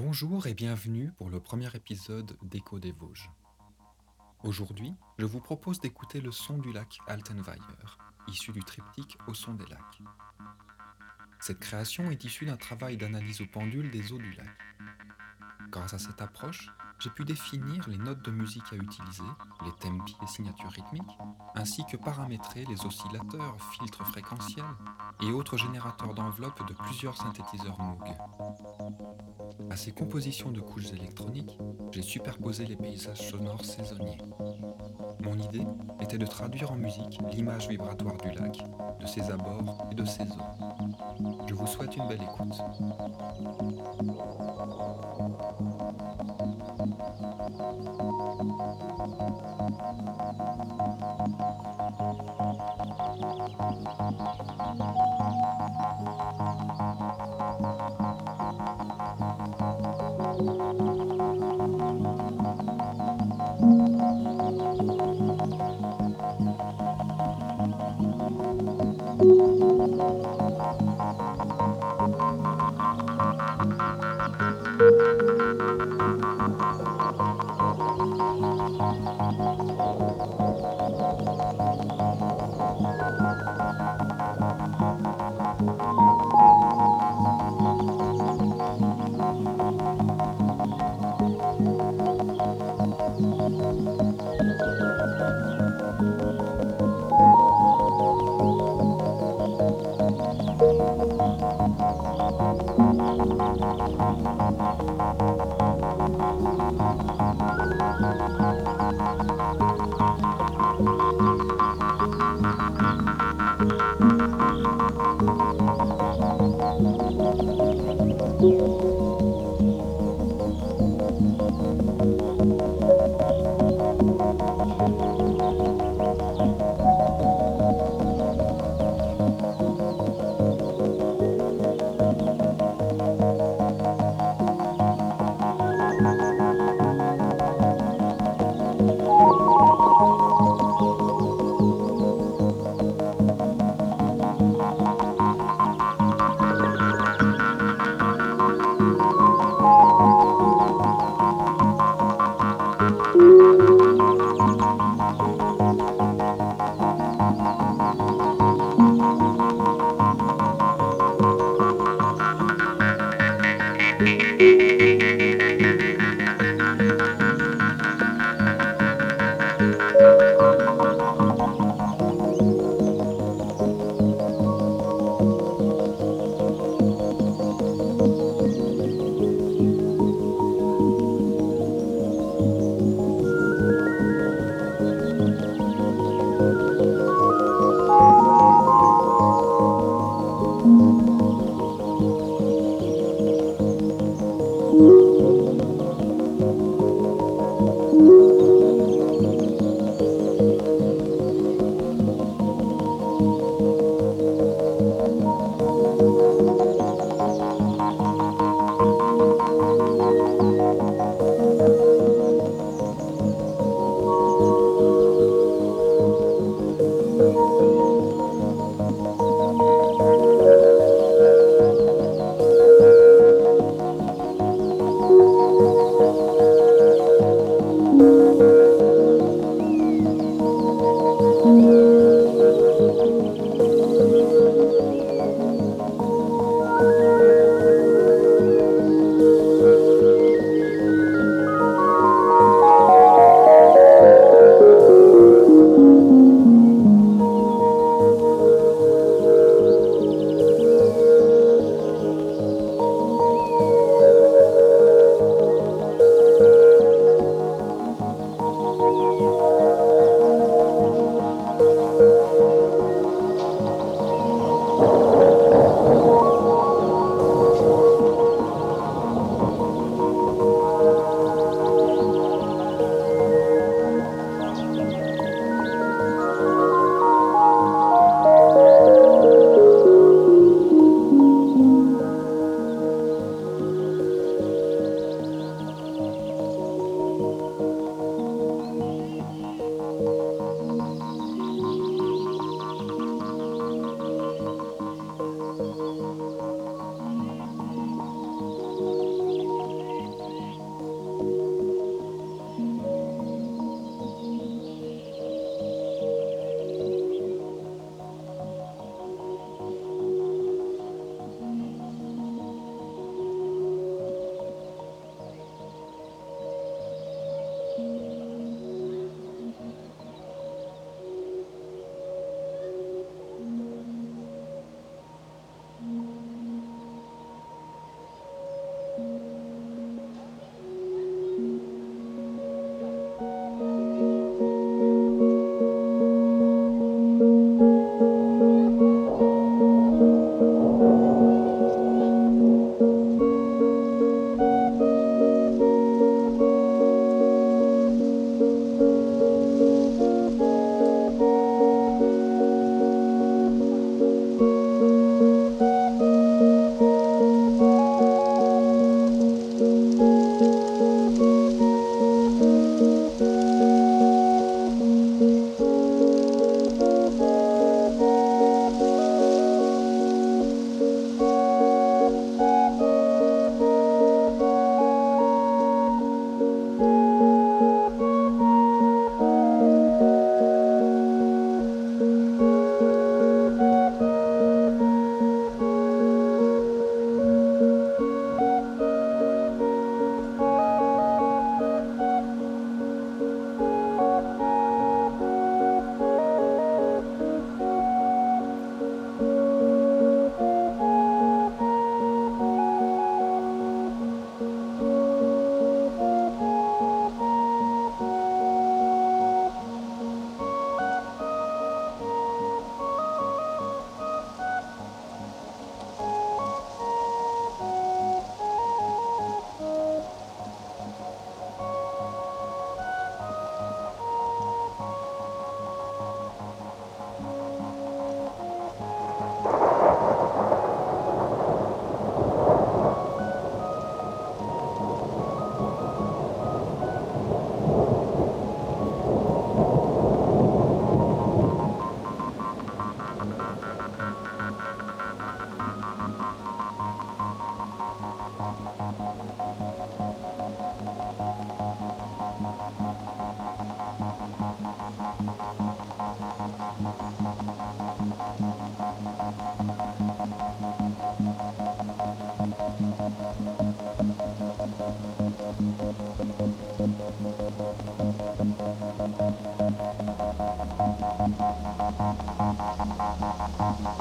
Bonjour et bienvenue pour le premier épisode d'Écho des Vosges. Aujourd'hui, je vous propose d'écouter le son du lac Altenweier, issu du triptyque Au son des lacs. Cette création est issue d'un travail d'analyse au pendule des eaux du lac. Grâce à cette approche, j'ai pu définir les notes de musique à utiliser, les tempi et signatures rythmiques, ainsi que paramétrer les oscillateurs, filtres fréquentiels et autres générateurs d'enveloppes de plusieurs synthétiseurs Moog. À ces compositions de couches électroniques, j'ai superposé les paysages sonores saisonniers. Mon idée était de traduire en musique l'image vibratoire du lac, de ses abords et de ses eaux. Je vous souhaite une belle écoute.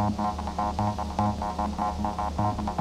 Thank you.